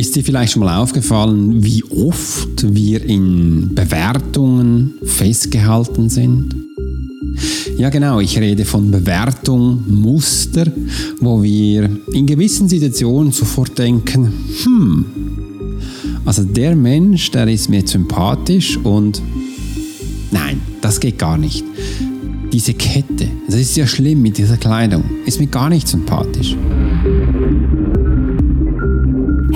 Ist dir vielleicht schon mal aufgefallen, wie oft wir in Bewertungen festgehalten sind? Ja genau, ich rede von Bewertung, Muster, wo wir in gewissen Situationen sofort denken, hm, also der Mensch, der ist mir sympathisch und nein, das geht gar nicht. Diese Kette, das ist ja schlimm mit dieser Kleidung, ist mir gar nicht sympathisch.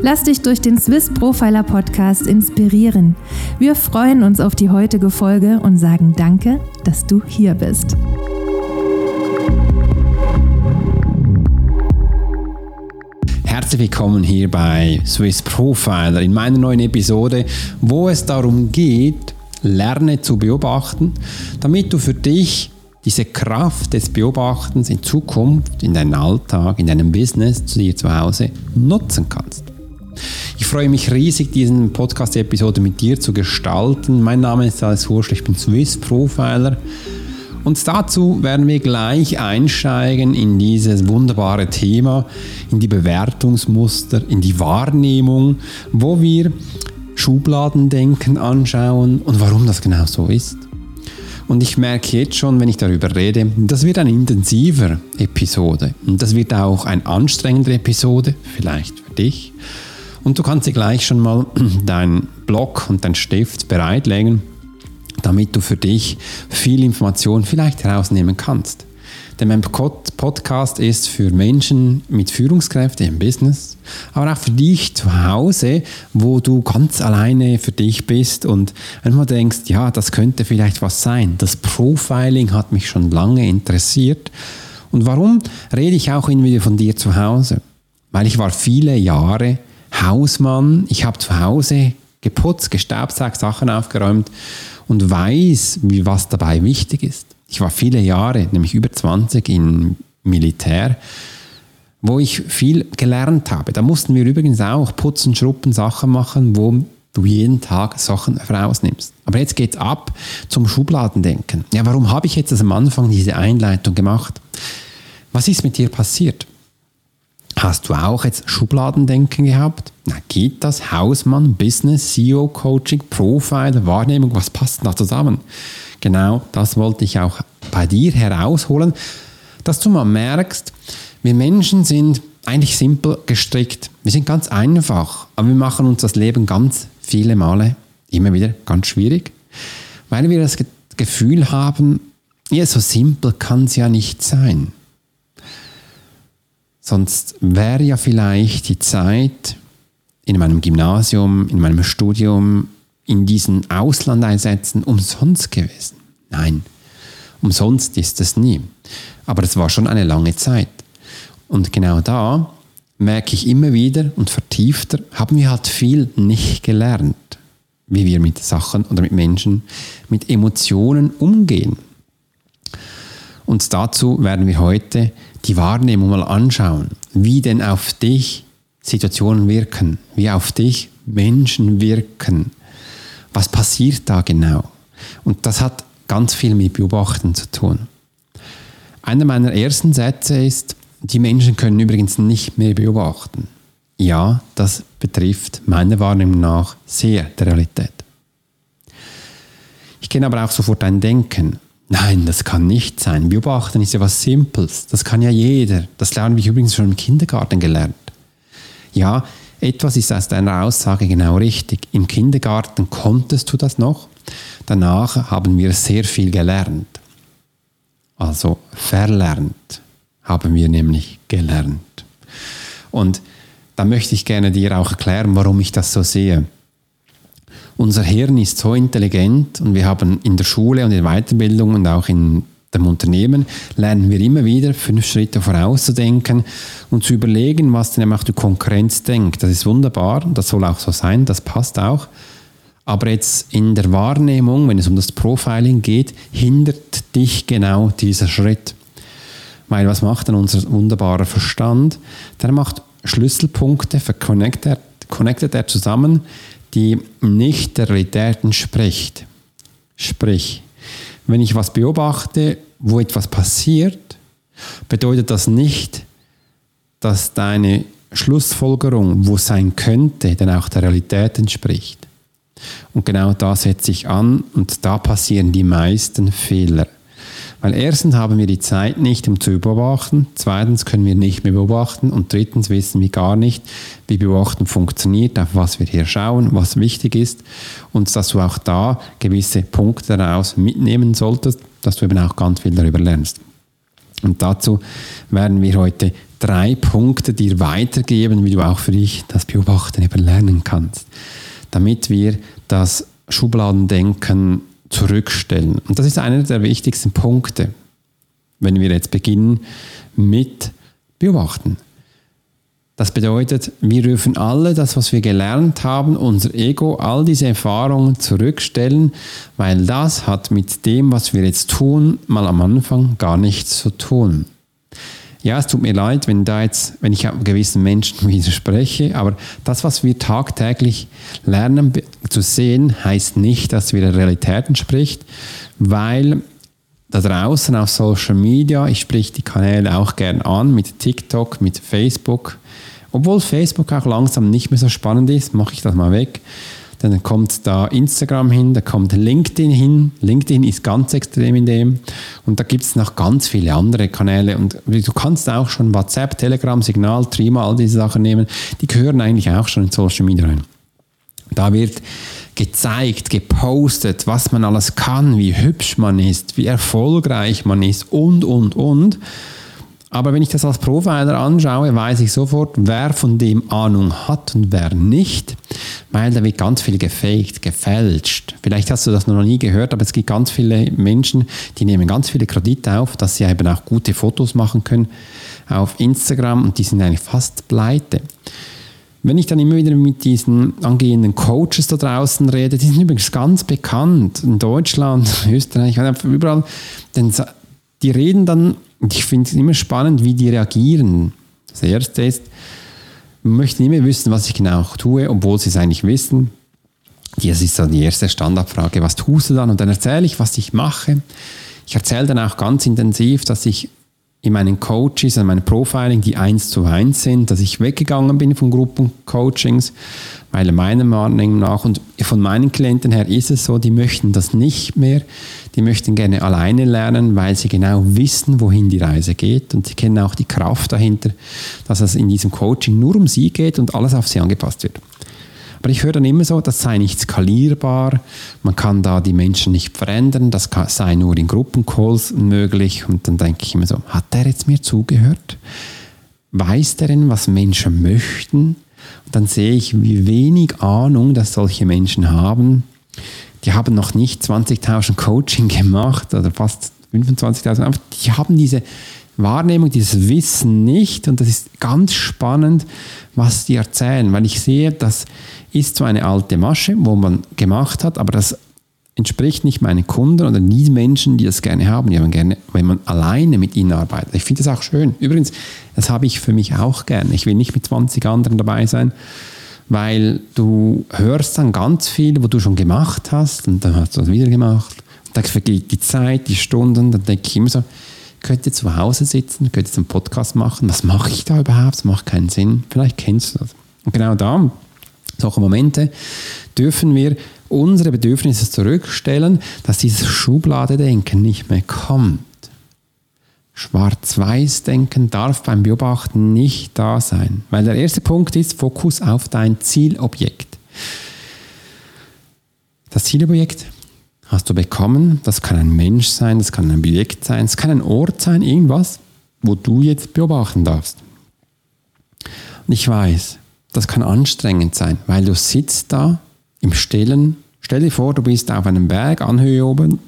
Lass dich durch den Swiss Profiler Podcast inspirieren. Wir freuen uns auf die heutige Folge und sagen Danke, dass du hier bist. Herzlich willkommen hier bei Swiss Profiler in meiner neuen Episode, wo es darum geht, lerne zu beobachten, damit du für dich diese Kraft des Beobachtens in Zukunft, in deinem Alltag, in deinem Business, zu dir zu Hause nutzen kannst. Ich freue mich riesig, diesen Podcast-Episode mit dir zu gestalten. Mein Name ist Alex Hurschel, ich bin Swiss Profiler. Und dazu werden wir gleich einsteigen in dieses wunderbare Thema, in die Bewertungsmuster, in die Wahrnehmung, wo wir Schubladendenken anschauen und warum das genau so ist. Und ich merke jetzt schon, wenn ich darüber rede, das wird eine intensiver Episode. Und das wird auch eine anstrengende Episode, vielleicht für dich. Und du kannst dir gleich schon mal deinen Block und deinen Stift bereitlegen, damit du für dich viel Information vielleicht herausnehmen kannst. Denn mein Podcast ist für Menschen mit Führungskräften im Business, aber auch für dich zu Hause, wo du ganz alleine für dich bist und einfach denkst, ja, das könnte vielleicht was sein. Das Profiling hat mich schon lange interessiert. Und warum rede ich auch immer wieder von dir zu Hause? Weil ich war viele Jahre Hausmann, ich habe zu Hause geputzt, gestaubsaugt, Sachen aufgeräumt und weiß, was dabei wichtig ist. Ich war viele Jahre, nämlich über 20 im Militär, wo ich viel gelernt habe. Da mussten wir übrigens auch putzen, schruppen, Sachen machen, wo du jeden Tag Sachen rausnimmst. Aber jetzt geht es ab zum Schubladendenken. Ja, warum habe ich jetzt am Anfang diese Einleitung gemacht? Was ist mit dir passiert? Hast du auch jetzt Schubladendenken gehabt? Na, geht das? Hausmann, Business, CEO, Coaching, Profile, Wahrnehmung, was passt da zusammen? Genau das wollte ich auch bei dir herausholen, dass du mal merkst, wir Menschen sind eigentlich simpel gestrickt. Wir sind ganz einfach, aber wir machen uns das Leben ganz viele Male immer wieder ganz schwierig, weil wir das Gefühl haben, ja, so simpel kann es ja nicht sein. Sonst wäre ja vielleicht die Zeit in meinem Gymnasium, in meinem Studium, in diesen Auslandeinsätzen umsonst gewesen. Nein, umsonst ist es nie. Aber es war schon eine lange Zeit. Und genau da merke ich immer wieder und vertiefter, haben wir halt viel nicht gelernt, wie wir mit Sachen oder mit Menschen, mit Emotionen umgehen. Und dazu werden wir heute die Wahrnehmung mal anschauen, wie denn auf dich Situationen wirken, wie auf dich Menschen wirken. Was passiert da genau? Und das hat ganz viel mit Beobachten zu tun. Einer meiner ersten Sätze ist, die Menschen können übrigens nicht mehr beobachten. Ja, das betrifft meiner Wahrnehmung nach sehr der Realität. Ich kenne aber auch sofort ein Denken. Nein, das kann nicht sein. Beobachten ist ja was Simples. Das kann ja jeder. Das lernen wir übrigens schon im Kindergarten gelernt. Ja, etwas ist aus deiner Aussage genau richtig. Im Kindergarten konntest du das noch. Danach haben wir sehr viel gelernt. Also verlernt. haben wir nämlich gelernt. Und da möchte ich gerne dir auch erklären, warum ich das so sehe. Unser Hirn ist so intelligent und wir haben in der Schule und in Weiterbildung und auch in dem Unternehmen lernen wir immer wieder, fünf Schritte vorauszudenken und zu überlegen, was denn auch die Konkurrenz denkt. Das ist wunderbar, das soll auch so sein, das passt auch. Aber jetzt in der Wahrnehmung, wenn es um das Profiling geht, hindert dich genau dieser Schritt. Weil was macht denn unser wunderbarer Verstand? Der macht Schlüsselpunkte, connectet er zusammen, die nicht der Realität entspricht. Sprich, wenn ich was beobachte, wo etwas passiert, bedeutet das nicht, dass deine Schlussfolgerung, wo sein könnte, dann auch der Realität entspricht. Und genau da setze ich an und da passieren die meisten Fehler. Weil erstens haben wir die Zeit nicht, um zu beobachten, zweitens können wir nicht mehr beobachten und drittens wissen wir gar nicht, wie Beobachten funktioniert, auf was wir hier schauen, was wichtig ist und dass du auch da gewisse Punkte daraus mitnehmen solltest, dass du eben auch ganz viel darüber lernst. Und dazu werden wir heute drei Punkte dir weitergeben, wie du auch für dich das Beobachten eben lernen kannst, damit wir das Schubladendenken zurückstellen. Und das ist einer der wichtigsten Punkte, wenn wir jetzt beginnen mit Beobachten. Das bedeutet, wir dürfen alle das, was wir gelernt haben, unser Ego, all diese Erfahrungen zurückstellen, weil das hat mit dem, was wir jetzt tun, mal am Anfang gar nichts zu tun. Ja, es tut mir leid, wenn da jetzt, wenn ich gewissen Menschen widerspreche, aber das, was wir tagtäglich lernen zu sehen, heißt nicht, dass wir der Realität entspricht, weil da draußen auf Social Media, ich sprich die Kanäle auch gern an mit TikTok, mit Facebook, obwohl Facebook auch langsam nicht mehr so spannend ist, mache ich das mal weg. Dann kommt da Instagram hin, da kommt LinkedIn hin. LinkedIn ist ganz extrem in dem. Und da gibt es noch ganz viele andere Kanäle. Und du kannst auch schon WhatsApp, Telegram, Signal, Trima, all diese Sachen nehmen. Die gehören eigentlich auch schon in Social Media rein. Da wird gezeigt, gepostet, was man alles kann, wie hübsch man ist, wie erfolgreich man ist und, und, und. Aber wenn ich das als Profiler anschaue, weiß ich sofort, wer von dem Ahnung hat und wer nicht, weil da wird ganz viel gefaked, gefälscht. Vielleicht hast du das noch nie gehört, aber es gibt ganz viele Menschen, die nehmen ganz viele Kredite auf, dass sie eben auch gute Fotos machen können auf Instagram und die sind eigentlich fast pleite. Wenn ich dann immer wieder mit diesen angehenden Coaches da draußen rede, die sind übrigens ganz bekannt in Deutschland, Österreich, überall, denn die reden dann ich finde es immer spannend, wie die reagieren. Das erste ist, man möchte immer wissen, was ich genau tue, obwohl sie es eigentlich wissen. Das ist so die erste Standardfrage, was tust du dann? Und dann erzähle ich, was ich mache. Ich erzähle dann auch ganz intensiv, dass ich in meinen Coaches, in meinem Profiling, die eins zu eins sind, dass ich weggegangen bin von Gruppencoachings, weil meiner Meinung nach und von meinen Klienten her ist es so, die möchten das nicht mehr. Die möchten gerne alleine lernen, weil sie genau wissen, wohin die Reise geht und sie kennen auch die Kraft dahinter, dass es in diesem Coaching nur um sie geht und alles auf sie angepasst wird. Aber ich höre dann immer so, das sei nicht skalierbar, man kann da die Menschen nicht verändern, das sei nur in Gruppencalls möglich. Und dann denke ich immer so, hat der jetzt mir zugehört? Weiß der denn, was Menschen möchten? Und dann sehe ich, wie wenig Ahnung das solche Menschen haben. Die haben noch nicht 20.000 Coaching gemacht oder fast 25.000, aber die haben diese Wahrnehmung, dieses Wissen nicht. Und das ist ganz spannend, was die erzählen, weil ich sehe, das ist so eine alte Masche, wo man gemacht hat, aber das entspricht nicht meinen Kunden oder die Menschen, die das gerne haben. Die haben gerne, wenn man alleine mit ihnen arbeitet. Ich finde das auch schön. Übrigens, das habe ich für mich auch gerne. Ich will nicht mit 20 anderen dabei sein, weil du hörst dann ganz viel, wo du schon gemacht hast und dann hast du das wieder gemacht. Und dann vergeht die Zeit, die Stunden, dann denke ich immer so, könnte zu Hause sitzen, könnte einen Podcast machen. Was mache ich da überhaupt? Das macht keinen Sinn. Vielleicht kennst du das. Und genau da, solche Momente, dürfen wir unsere Bedürfnisse zurückstellen, dass dieses Schubladedenken nicht mehr kommt. Schwarz-Weiß-Denken darf beim Beobachten nicht da sein, weil der erste Punkt ist Fokus auf dein Zielobjekt. Das Zielobjekt hast du bekommen, das kann ein Mensch sein, das kann ein Objekt sein, es kann ein Ort sein, irgendwas. wo du jetzt beobachten darfst. Und ich weiß, das kann anstrengend sein, weil du sitzt da im Stillen. Stell dir vor, du bist auf einem Berg, Anhöhe oben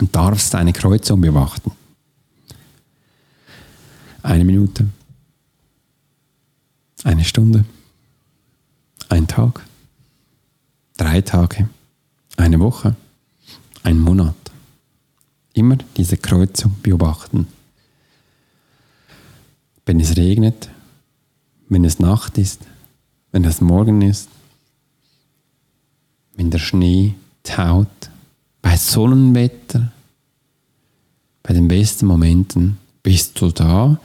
und darfst eine Kreuzung beobachten. Eine Minute, eine Stunde, ein Tag, drei Tage, eine Woche, ein Monat. Immer diese Kreuzung beobachten. Wenn es regnet, wenn es Nacht ist, wenn es Morgen ist, wenn der Schnee taut, bei Sonnenwetter, bei den besten Momenten bist du da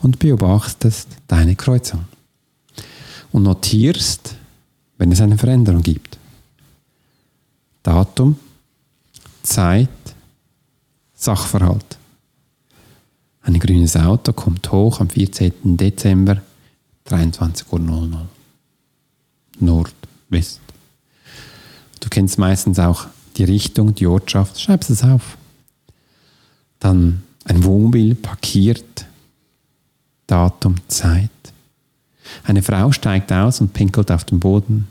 und beobachtest deine Kreuzung und notierst, wenn es eine Veränderung gibt. Datum, Zeit, Sachverhalt. Ein grünes Auto kommt hoch am 14. Dezember 23.00 Uhr. Nordwest. Du kennst meistens auch die Richtung, die Ortschaft. Schreib es auf. Dann ein Wohnmobil parkiert. Datum, Zeit. Eine Frau steigt aus und pinkelt auf den Boden.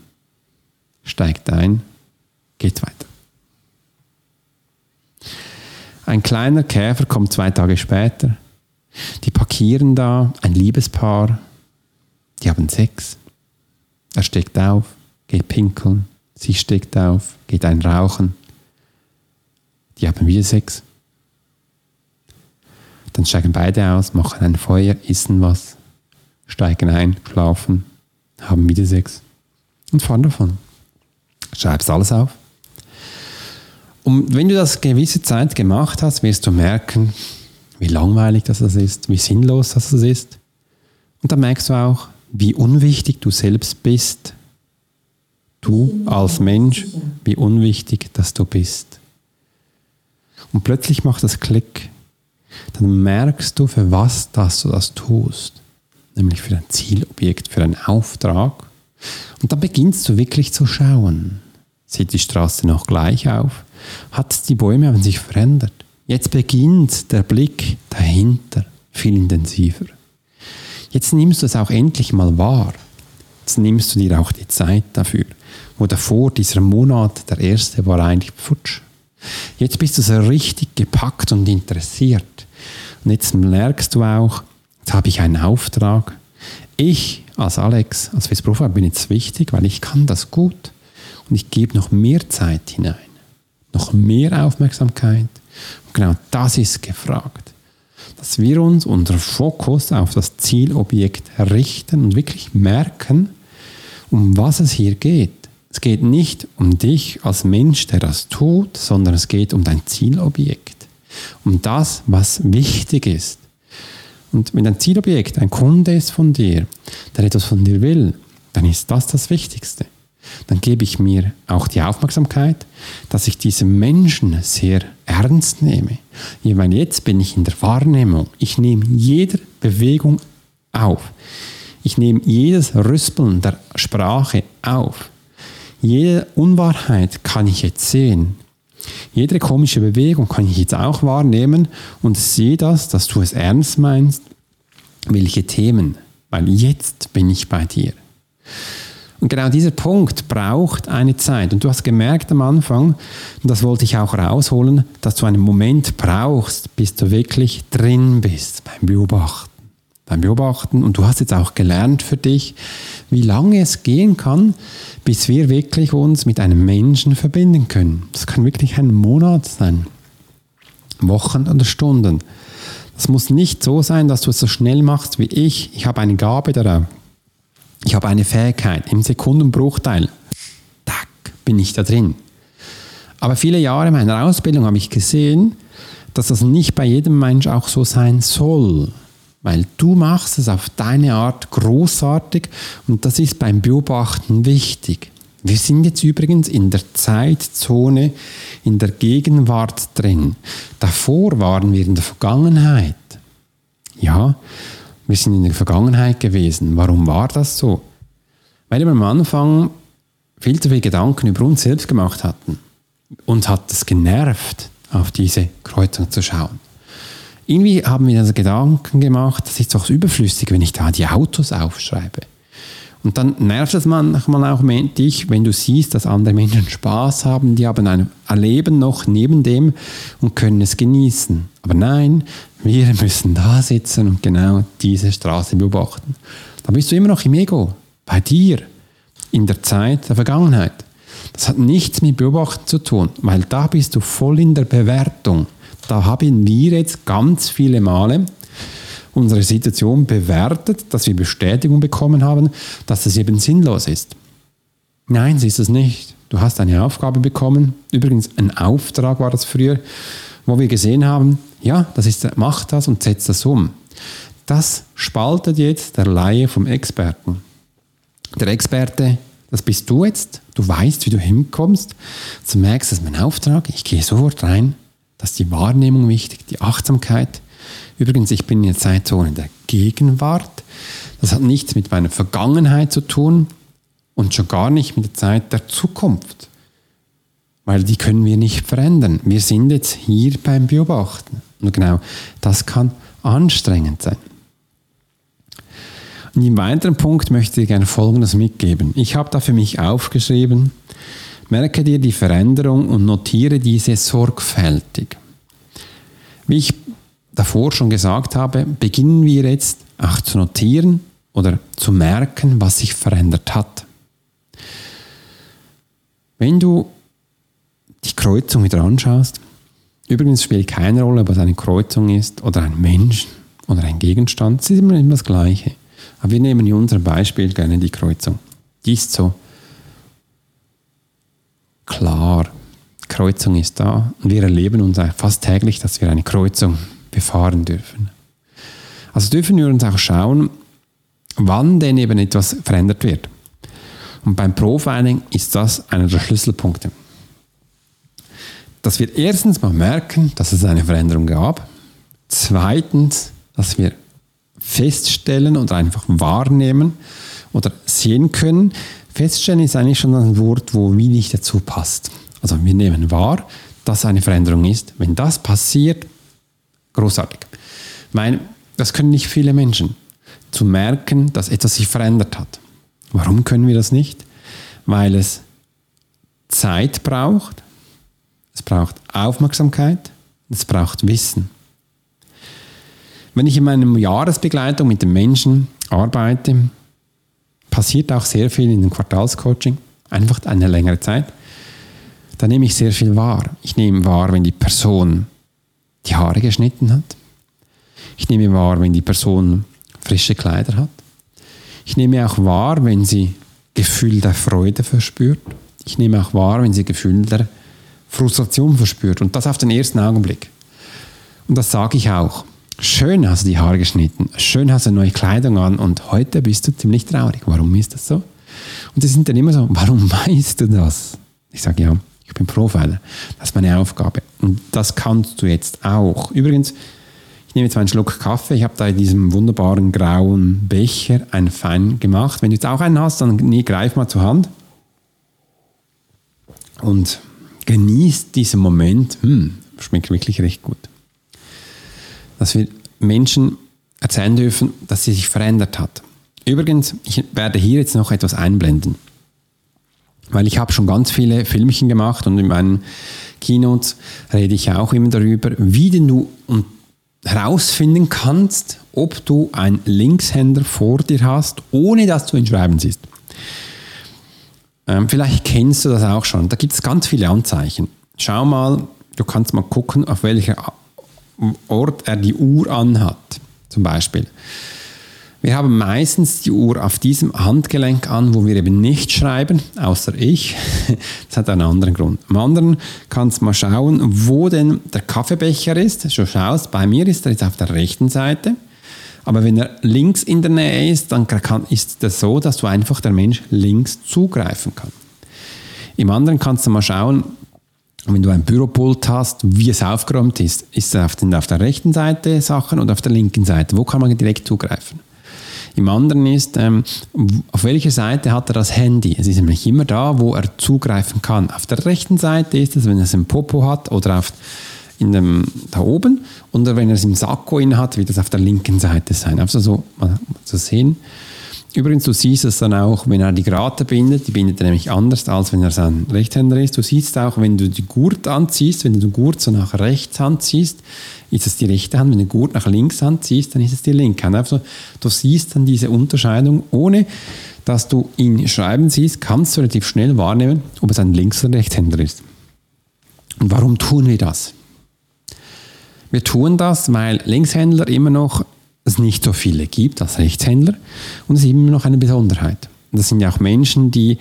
Steigt ein. Geht weiter. Ein kleiner Käfer kommt zwei Tage später. Die parkieren da, ein Liebespaar. Die haben Sex. Er steckt auf, geht pinkeln. Sie steckt auf, geht ein Rauchen. Die haben wieder Sex. Dann steigen beide aus, machen ein Feuer, essen was, steigen ein, schlafen, haben wieder Sex und fahren davon. Schreibst alles auf. Und wenn du das gewisse Zeit gemacht hast, wirst du merken, wie langweilig das ist, wie sinnlos das ist. Und dann merkst du auch, wie unwichtig du selbst bist. Du als Mensch, wie unwichtig dass du bist. Und plötzlich macht das Klick. Dann merkst du, für was dass du das tust. Nämlich für ein Zielobjekt, für einen Auftrag. Und dann beginnst du wirklich zu schauen. Sieht die Straße noch gleich auf? Hat die Bäume haben sich verändert? Jetzt beginnt der Blick dahinter viel intensiver. Jetzt nimmst du es auch endlich mal wahr. Jetzt nimmst du dir auch die Zeit dafür. Wo davor dieser Monat, der erste, war eigentlich futsch. Jetzt bist du so richtig gepackt und interessiert. Und jetzt merkst du auch, jetzt habe ich einen Auftrag. Ich als Alex, als Westprofi bin jetzt wichtig, weil ich kann das gut. Und ich gebe noch mehr Zeit hinein. Noch mehr Aufmerksamkeit. Und genau das ist gefragt dass wir uns unser Fokus auf das Zielobjekt richten und wirklich merken, um was es hier geht. Es geht nicht um dich als Mensch, der das tut, sondern es geht um dein Zielobjekt, um das, was wichtig ist. Und wenn dein Zielobjekt ein Kunde ist von dir, der etwas von dir will, dann ist das das Wichtigste dann gebe ich mir auch die Aufmerksamkeit, dass ich diese Menschen sehr ernst nehme. Meine, jetzt bin ich in der Wahrnehmung. Ich nehme jede Bewegung auf. Ich nehme jedes Rüspeln der Sprache auf. Jede Unwahrheit kann ich jetzt sehen. Jede komische Bewegung kann ich jetzt auch wahrnehmen und sehe das, dass du es ernst meinst. Welche Themen? Weil jetzt bin ich bei dir. Und genau dieser Punkt braucht eine Zeit. Und du hast gemerkt am Anfang, und das wollte ich auch rausholen, dass du einen Moment brauchst, bis du wirklich drin bist beim Beobachten. Beim Beobachten. Und du hast jetzt auch gelernt für dich, wie lange es gehen kann, bis wir wirklich uns mit einem Menschen verbinden können. Das kann wirklich ein Monat sein. Wochen oder Stunden. Das muss nicht so sein, dass du es so schnell machst wie ich. Ich habe eine Gabe darauf. Ich habe eine Fähigkeit, im Sekundenbruchteil, tack, bin ich da drin. Aber viele Jahre meiner Ausbildung habe ich gesehen, dass das nicht bei jedem Mensch auch so sein soll. Weil du machst es auf deine Art großartig und das ist beim Beobachten wichtig. Wir sind jetzt übrigens in der Zeitzone, in der Gegenwart drin. Davor waren wir in der Vergangenheit. Ja, wir sind in der Vergangenheit gewesen. Warum war das so? Weil wir am Anfang viel zu viele Gedanken über uns selbst gemacht hatten. Uns hat es genervt, auf diese Kreuzung zu schauen. Irgendwie haben wir uns Gedanken gemacht, das ist doch überflüssig, wenn ich da die Autos aufschreibe. Und dann nervt es manchmal auch dich, wenn du siehst, dass andere Menschen Spaß haben, die haben ein Leben noch neben dem und können es genießen. Aber nein, wir müssen da sitzen und genau diese Straße beobachten. Da bist du immer noch im Ego, bei dir, in der Zeit der Vergangenheit. Das hat nichts mit Beobachten zu tun, weil da bist du voll in der Bewertung. Da haben wir jetzt ganz viele Male unsere Situation bewertet, dass wir Bestätigung bekommen haben, dass es eben sinnlos ist. Nein, sie ist es nicht. Du hast eine Aufgabe bekommen, übrigens ein Auftrag war das früher, wo wir gesehen haben, ja, das ist, mach das und setz das um. Das spaltet jetzt der Laie vom Experten. Der Experte, das bist du jetzt, du weißt, wie du hinkommst, du merkst, das ist mein Auftrag, ich gehe sofort rein, das ist die Wahrnehmung wichtig, die Achtsamkeit, Übrigens, ich bin in der Zeitzone der Gegenwart. Das hat nichts mit meiner Vergangenheit zu tun und schon gar nicht mit der Zeit der Zukunft. Weil die können wir nicht verändern. Wir sind jetzt hier beim Beobachten. Und genau das kann anstrengend sein. Und im weiteren Punkt möchte ich gerne Folgendes mitgeben. Ich habe da für mich aufgeschrieben, merke dir die Veränderung und notiere diese sorgfältig. Wie ich davor schon gesagt habe, beginnen wir jetzt auch zu notieren oder zu merken, was sich verändert hat. Wenn du die Kreuzung wieder anschaust, übrigens spielt keine Rolle, ob es eine Kreuzung ist oder ein Mensch oder ein Gegenstand, es ist immer das Gleiche. Aber wir nehmen in unserem Beispiel gerne die Kreuzung. Die ist so klar. Kreuzung ist da und wir erleben uns fast täglich, dass wir eine Kreuzung befahren dürfen. Also dürfen wir uns auch schauen, wann denn eben etwas verändert wird. Und beim Profiling ist das einer der Schlüsselpunkte. Dass wir erstens mal merken, dass es eine Veränderung gab. Zweitens, dass wir feststellen oder einfach wahrnehmen oder sehen können. Feststellen ist eigentlich schon ein Wort, wo wie nicht dazu passt. Also wir nehmen wahr, dass eine Veränderung ist. Wenn das passiert, Großartig. Mein, das können nicht viele Menschen. Zu merken, dass etwas sich verändert hat. Warum können wir das nicht? Weil es Zeit braucht, es braucht Aufmerksamkeit, es braucht Wissen. Wenn ich in meiner Jahresbegleitung mit den Menschen arbeite, passiert auch sehr viel in dem Quartalscoaching, einfach eine längere Zeit. Da nehme ich sehr viel wahr. Ich nehme wahr, wenn die Person die Haare geschnitten hat. Ich nehme wahr, wenn die Person frische Kleider hat. Ich nehme auch wahr, wenn sie Gefühl der Freude verspürt. Ich nehme auch wahr, wenn sie Gefühl der Frustration verspürt. Und das auf den ersten Augenblick. Und das sage ich auch. Schön hast du die Haare geschnitten. Schön hast du neue Kleidung an. Und heute bist du ziemlich traurig. Warum ist das so? Und sie sind dann immer so, warum weißt du das? Ich sage ja, ich bin Profiler. Das ist meine Aufgabe. Und das kannst du jetzt auch. Übrigens, ich nehme jetzt einen Schluck Kaffee. Ich habe da in diesem wunderbaren grauen Becher einen fein gemacht. Wenn du jetzt auch einen hast, dann nee, greif mal zur Hand und genieß diesen Moment. Hm, schmeckt wirklich recht gut. Dass wir Menschen erzählen dürfen, dass sie sich verändert hat. Übrigens, ich werde hier jetzt noch etwas einblenden weil ich habe schon ganz viele Filmchen gemacht und in meinen Keynotes rede ich auch immer darüber, wie denn du herausfinden kannst, ob du einen Linkshänder vor dir hast, ohne dass du ihn schreiben siehst. Ähm, vielleicht kennst du das auch schon. Da gibt es ganz viele Anzeichen. Schau mal, du kannst mal gucken, auf welcher Ort er die Uhr anhat, zum Beispiel. Wir haben meistens die Uhr auf diesem Handgelenk an, wo wir eben nicht schreiben, außer ich. Das hat einen anderen Grund. Am anderen kannst du mal schauen, wo denn der Kaffeebecher ist. Du schaust, bei mir ist er jetzt auf der rechten Seite. Aber wenn er links in der Nähe ist, dann ist das so, dass du einfach der Mensch links zugreifen kann. Im anderen kannst du mal schauen, wenn du ein Büropult hast, wie es aufgeräumt ist. Ist es auf, auf der rechten Seite Sachen oder auf der linken Seite? Wo kann man direkt zugreifen? Im anderen ist, ähm, auf welcher Seite hat er das Handy? Es ist nämlich immer da, wo er zugreifen kann. Auf der rechten Seite ist es, wenn er es im Popo hat oder auf in dem, da oben oder wenn er es im Sakko hat, wird es auf der linken Seite sein. Einfach so mal zu sehen. Übrigens, du siehst es dann auch, wenn er die Grate bindet, die bindet er nämlich anders, als wenn er sein Rechtshänder ist. Du siehst auch, wenn du die Gurt anziehst, wenn du den Gurt so nach rechts anziehst, ist es die rechte Hand. Wenn du den Gurt nach links anziehst, dann ist es die linke Hand. Also, du siehst dann diese Unterscheidung, ohne dass du ihn schreiben siehst, kannst du relativ schnell wahrnehmen, ob es ein Links- oder Rechtshänder ist. Und warum tun wir das? Wir tun das, weil Linkshändler immer noch es nicht so viele gibt als Rechtshändler und es ist immer noch eine Besonderheit. Das sind ja auch Menschen, die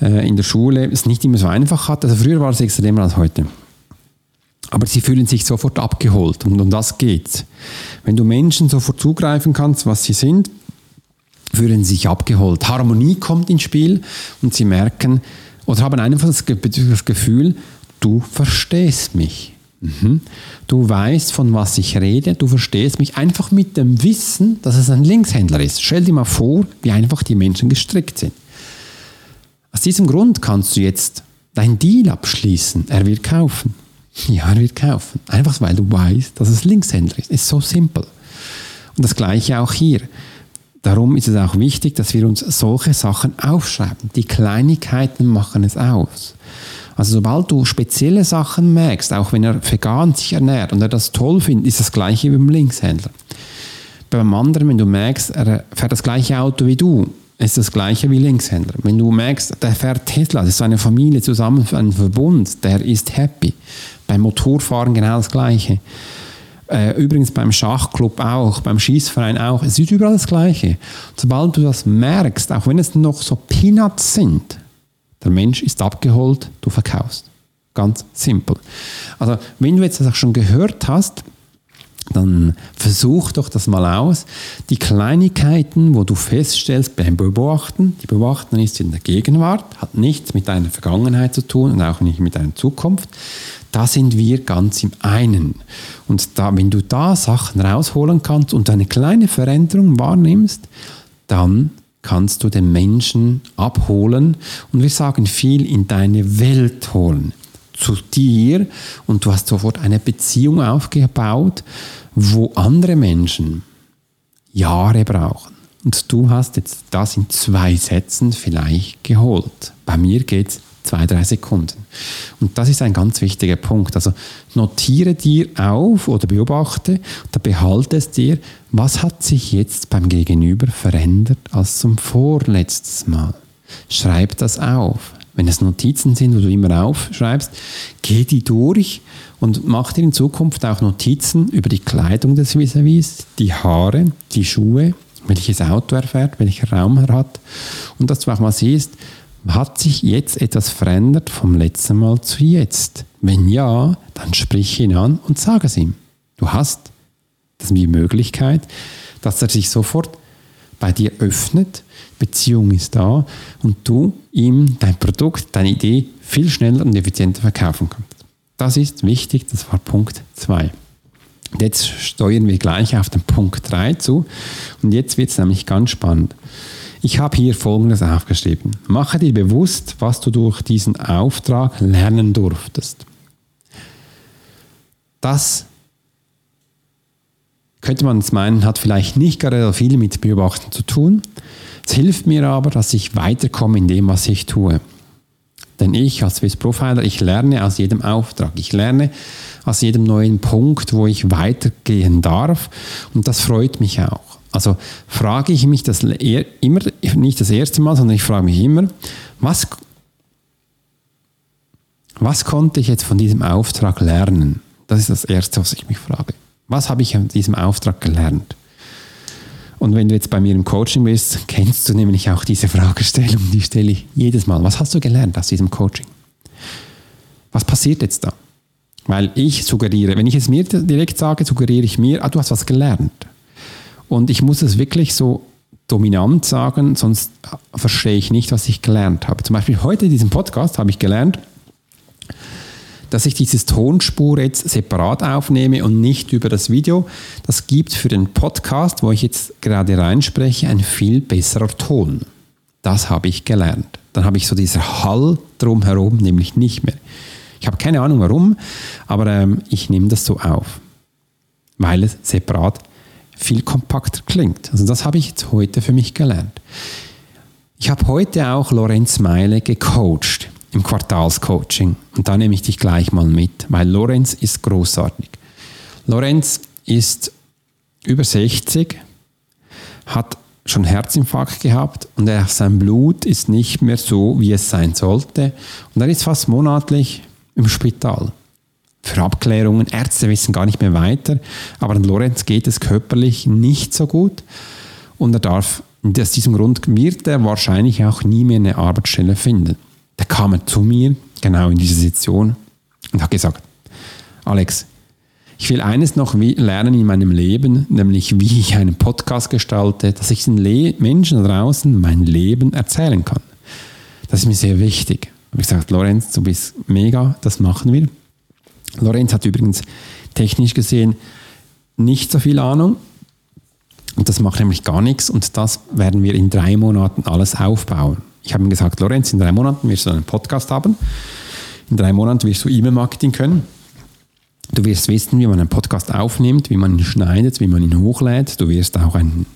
äh, in der Schule es nicht immer so einfach hatten. Also früher war es extremer als heute. Aber sie fühlen sich sofort abgeholt und um das geht's. Wenn du Menschen sofort zugreifen kannst, was sie sind, fühlen sich abgeholt. Harmonie kommt ins Spiel und sie merken oder haben einfach das Gefühl, du verstehst mich. Mhm. Du weißt, von was ich rede, du verstehst mich einfach mit dem Wissen, dass es ein Linkshändler ist. Stell dir mal vor, wie einfach die Menschen gestrickt sind. Aus diesem Grund kannst du jetzt dein Deal abschließen. Er wird kaufen. Ja, er wird kaufen. Einfach weil du weißt, dass es Linkshändler ist. Ist so simpel. Und das gleiche auch hier. Darum ist es auch wichtig, dass wir uns solche Sachen aufschreiben. Die Kleinigkeiten machen es aus. Also sobald du spezielle Sachen merkst, auch wenn er vegan sich ernährt und er das toll findet, ist das gleiche wie beim Linkshändler. Beim anderen, wenn du merkst, er fährt das gleiche Auto wie du, ist das gleiche wie Linkshändler. Wenn du merkst, der fährt Tesla, das ist eine Familie zusammen, ein Verbund, der ist happy. Beim Motorfahren genau das gleiche. Äh, übrigens beim Schachclub auch, beim Schießverein auch. Es ist überall das Gleiche. Sobald du das merkst, auch wenn es noch so Peanuts sind, der Mensch ist abgeholt, du verkaufst. Ganz simpel. Also, wenn du jetzt das auch schon gehört hast, dann versuch doch das mal aus. Die Kleinigkeiten, wo du feststellst beim Beobachten, die Beobachten ist in der Gegenwart, hat nichts mit deiner Vergangenheit zu tun und auch nicht mit deiner Zukunft. Da sind wir ganz im einen. Und da, wenn du da Sachen rausholen kannst und eine kleine Veränderung wahrnimmst, dann kannst du den Menschen abholen und wir sagen viel in deine Welt holen, zu dir und du hast sofort eine Beziehung aufgebaut, wo andere Menschen Jahre brauchen. Und du hast jetzt das in zwei Sätzen vielleicht geholt. Bei mir geht es zwei, drei Sekunden. Und das ist ein ganz wichtiger Punkt. Also notiere dir auf oder beobachte oder behalte es dir, was hat sich jetzt beim Gegenüber verändert als zum vorletztes Mal. Schreib das auf. Wenn es Notizen sind, wo du immer aufschreibst, geh die durch und mach dir in Zukunft auch Notizen über die Kleidung des vis vis die Haare, die Schuhe, welches Auto er fährt, welcher Raum er hat und dass du auch mal siehst, hat sich jetzt etwas verändert vom letzten Mal zu jetzt? Wenn ja, dann sprich ihn an und sag es ihm. Du hast die Möglichkeit, dass er sich sofort bei dir öffnet, Beziehung ist da und du ihm dein Produkt, deine Idee viel schneller und effizienter verkaufen kannst. Das ist wichtig, das war Punkt 2. Jetzt steuern wir gleich auf den Punkt 3 zu und jetzt wird es nämlich ganz spannend. Ich habe hier Folgendes aufgeschrieben. Mache dir bewusst, was du durch diesen Auftrag lernen durftest. Das könnte man jetzt meinen, hat vielleicht nicht gerade viel mit Beobachten zu tun. Es hilft mir aber, dass ich weiterkomme in dem, was ich tue. Denn ich als Swiss Profiler, ich lerne aus jedem Auftrag. Ich lerne aus jedem neuen Punkt, wo ich weitergehen darf. Und das freut mich auch. Also frage ich mich das immer, nicht das erste Mal, sondern ich frage mich immer, was, was konnte ich jetzt von diesem Auftrag lernen? Das ist das Erste, was ich mich frage. Was habe ich an diesem Auftrag gelernt? Und wenn du jetzt bei mir im Coaching bist, kennst du nämlich auch diese Fragestellung, die stelle ich jedes Mal. Was hast du gelernt aus diesem Coaching? Was passiert jetzt da? Weil ich suggeriere, wenn ich es mir direkt sage, suggeriere ich mir, ah, du hast was gelernt. Und ich muss es wirklich so dominant sagen, sonst verstehe ich nicht, was ich gelernt habe. Zum Beispiel heute in diesem Podcast habe ich gelernt, dass ich dieses Tonspur jetzt separat aufnehme und nicht über das Video. Das gibt für den Podcast, wo ich jetzt gerade reinspreche, ein viel besserer Ton. Das habe ich gelernt. Dann habe ich so dieser Hall drumherum nämlich nicht mehr. Ich habe keine Ahnung warum, aber ähm, ich nehme das so auf, weil es separat viel kompakter klingt. Also das habe ich jetzt heute für mich gelernt. Ich habe heute auch Lorenz Meile gecoacht im Quartalscoaching und da nehme ich dich gleich mal mit, weil Lorenz ist großartig. Lorenz ist über 60, hat schon Herzinfarkt gehabt und er, sein Blut ist nicht mehr so, wie es sein sollte. Und er ist fast monatlich im Spital für Abklärungen. Ärzte wissen gar nicht mehr weiter, aber an Lorenz geht es körperlich nicht so gut und er darf, aus diesem Grund wird er wahrscheinlich auch nie mehr eine Arbeitsstelle finden. Da kam er zu mir, genau in dieser Situation, und hat gesagt, Alex, ich will eines noch lernen in meinem Leben, nämlich wie ich einen Podcast gestalte, dass ich den Le Menschen draußen mein Leben erzählen kann. Das ist mir sehr wichtig. Ich habe gesagt, Lorenz, du bist mega, das machen wir. Lorenz hat übrigens technisch gesehen nicht so viel Ahnung. Und das macht nämlich gar nichts und das werden wir in drei Monaten alles aufbauen. Ich habe ihm gesagt, Lorenz, in drei Monaten wirst du einen Podcast haben. In drei Monaten wirst du E-Mail-Marketing können. Du wirst wissen, wie man einen Podcast aufnimmt, wie man ihn schneidet, wie man ihn hochlädt. Du wirst auch ein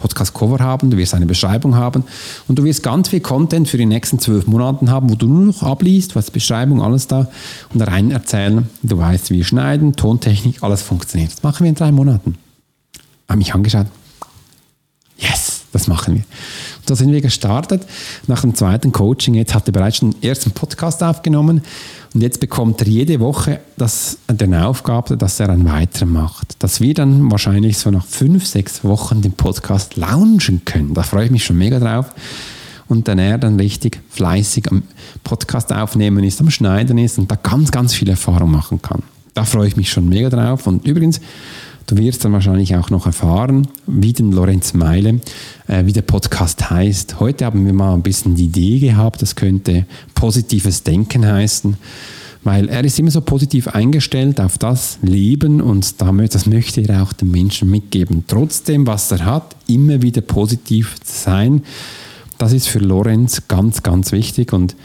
Podcast-Cover haben, du wirst eine Beschreibung haben und du wirst ganz viel Content für die nächsten zwölf Monate haben, wo du nur noch abliest, was Beschreibung, alles da und rein erzählen. Du weißt, wie schneiden, Tontechnik, alles funktioniert. Das machen wir in drei Monaten. Haben mich angeschaut. Yes, das machen wir. Und da sind wir gestartet. Nach dem zweiten Coaching, jetzt hat er bereits den ersten Podcast aufgenommen und jetzt bekommt er jede Woche das, eine Aufgabe, dass er einen weiteren macht. Dass wir dann wahrscheinlich so nach fünf, sechs Wochen den Podcast launchen können. Da freue ich mich schon mega drauf. Und dann er dann richtig fleißig am Podcast aufnehmen ist, am Schneiden ist und da ganz, ganz viel Erfahrung machen kann. Da freue ich mich schon mega drauf. Und übrigens, Du wirst dann wahrscheinlich auch noch erfahren, wie den Lorenz Meile, äh, wie der Podcast heißt. Heute haben wir mal ein bisschen die Idee gehabt, das könnte positives Denken heißen, weil er ist immer so positiv eingestellt auf das Leben und damit, das möchte er auch den Menschen mitgeben. Trotzdem, was er hat, immer wieder positiv sein. Das ist für Lorenz ganz, ganz wichtig und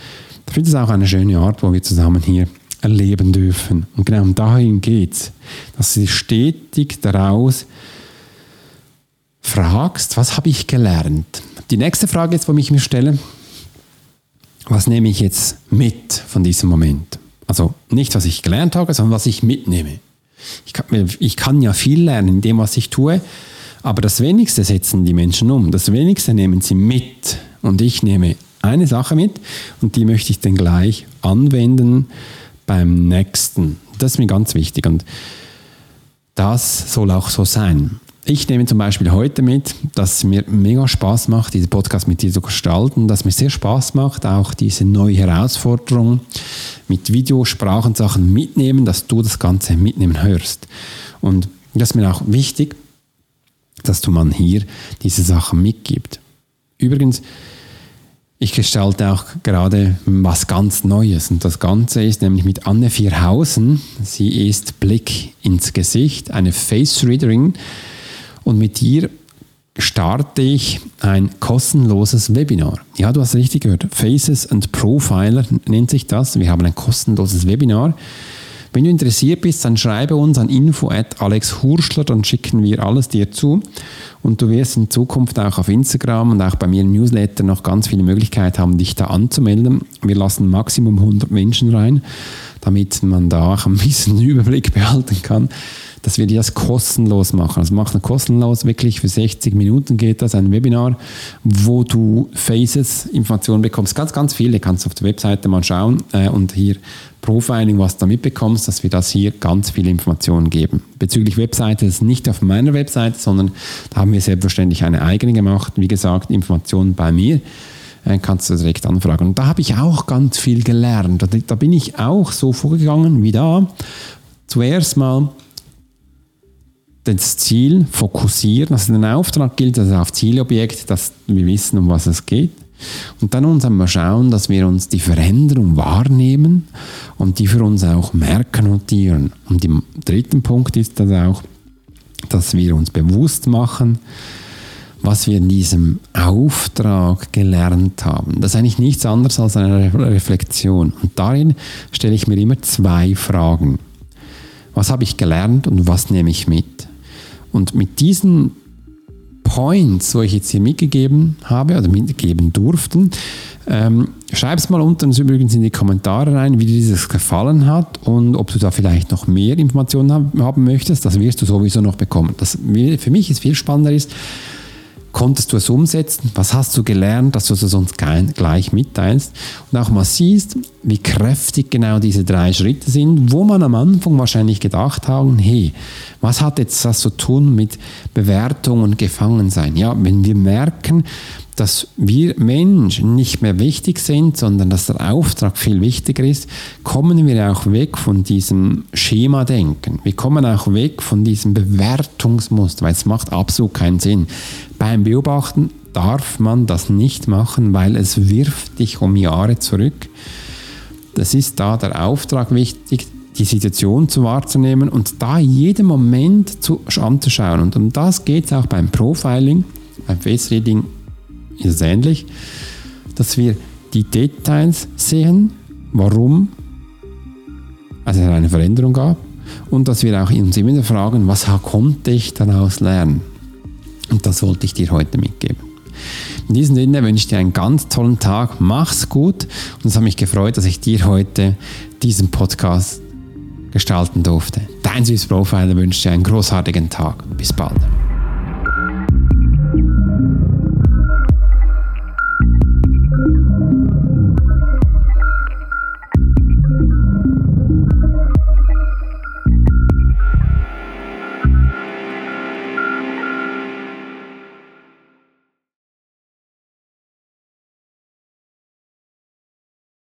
ich finde es auch eine schöne Art, wo wir zusammen hier erleben dürfen. Und genau dahin geht es, dass du stetig daraus fragst, was habe ich gelernt? Die nächste Frage jetzt, wo ich mir stelle, was nehme ich jetzt mit von diesem Moment? Also nicht, was ich gelernt habe, sondern was ich mitnehme. Ich kann, ich kann ja viel lernen in dem, was ich tue, aber das Wenigste setzen die Menschen um. Das Wenigste nehmen sie mit. Und ich nehme eine Sache mit und die möchte ich dann gleich anwenden beim nächsten. Das ist mir ganz wichtig und das soll auch so sein. Ich nehme zum Beispiel heute mit, dass es mir mega Spaß macht, diesen Podcast mit dir zu gestalten, dass mir sehr Spaß macht, auch diese neue Herausforderung mit Videosprachen Sachen mitnehmen, dass du das Ganze mitnehmen hörst. Und das ist mir auch wichtig, dass du man hier diese Sachen mitgibt. Übrigens, ich gestalte auch gerade was ganz Neues und das Ganze ist nämlich mit Anne Vierhausen. Sie ist Blick ins Gesicht, eine Face Readerin und mit ihr starte ich ein kostenloses Webinar. Ja, du hast richtig gehört. Faces and Profiler nennt sich das. Wir haben ein kostenloses Webinar. Wenn du interessiert bist, dann schreibe uns an info at Alex Hurschler, dann schicken wir alles dir zu. Und du wirst in Zukunft auch auf Instagram und auch bei mir im Newsletter noch ganz viele Möglichkeiten haben, dich da anzumelden. Wir lassen Maximum 100 Menschen rein, damit man da auch ein bisschen Überblick behalten kann dass wir das kostenlos machen. Also machen kostenlos, wirklich für 60 Minuten geht das, ein Webinar, wo du Faces Informationen bekommst. Ganz, ganz viele, kannst auf der Webseite mal schauen äh, und hier Profiling, was du mitbekommst, dass wir das hier ganz viele Informationen geben. Bezüglich Webseite ist nicht auf meiner Webseite, sondern da haben wir selbstverständlich eine eigene gemacht. Wie gesagt, Informationen bei mir äh, kannst du direkt anfragen. Und da habe ich auch ganz viel gelernt. Da bin ich auch so vorgegangen wie da. Zuerst mal das Ziel fokussieren, also den Auftrag gilt also auf Zielobjekt, dass wir wissen, um was es geht. Und dann uns einmal schauen, dass wir uns die Veränderung wahrnehmen und die für uns auch merken, notieren. Und im dritten Punkt ist das auch, dass wir uns bewusst machen, was wir in diesem Auftrag gelernt haben. Das ist eigentlich nichts anderes als eine Reflexion. Und darin stelle ich mir immer zwei Fragen. Was habe ich gelernt und was nehme ich mit? Und mit diesen Points, wo ich jetzt hier mitgegeben habe oder mitgeben durften, ähm, Schreib es mal unten übrigens in die Kommentare rein, wie dir dieses gefallen hat und ob du da vielleicht noch mehr Informationen haben möchtest. Das wirst du sowieso noch bekommen. Das für mich ist viel spannender ist, konntest du es umsetzen? Was hast du gelernt, dass du es uns gleich mitteilst? Und auch mal siehst, wie kräftig genau diese drei Schritte sind, wo man am Anfang wahrscheinlich gedacht haben, hey, was hat jetzt das zu tun mit Bewertung und Gefangensein? Ja, wenn wir merken, dass wir Menschen nicht mehr wichtig sind, sondern dass der Auftrag viel wichtiger ist, kommen wir auch weg von diesem Schema-Denken. Wir kommen auch weg von diesem Bewertungsmuster, weil es macht absolut keinen Sinn. Beim Beobachten darf man das nicht machen, weil es wirft dich um Jahre zurück. Das ist da der Auftrag wichtig, die Situation zu wahrzunehmen und da jeden Moment zu, anzuschauen. Und um das geht es auch beim Profiling, beim Face Reading ist es ähnlich, dass wir die Details sehen, warum es eine Veränderung gab und dass wir auch uns immer fragen, was konnte ich daraus lernen? Und das wollte ich dir heute mitgeben. In diesem Sinne wünsche ich dir einen ganz tollen Tag. Mach's gut. Und es hat mich gefreut, dass ich dir heute diesen Podcast gestalten durfte. Dein Süß Profiler wünscht dir einen großartigen Tag. Bis bald.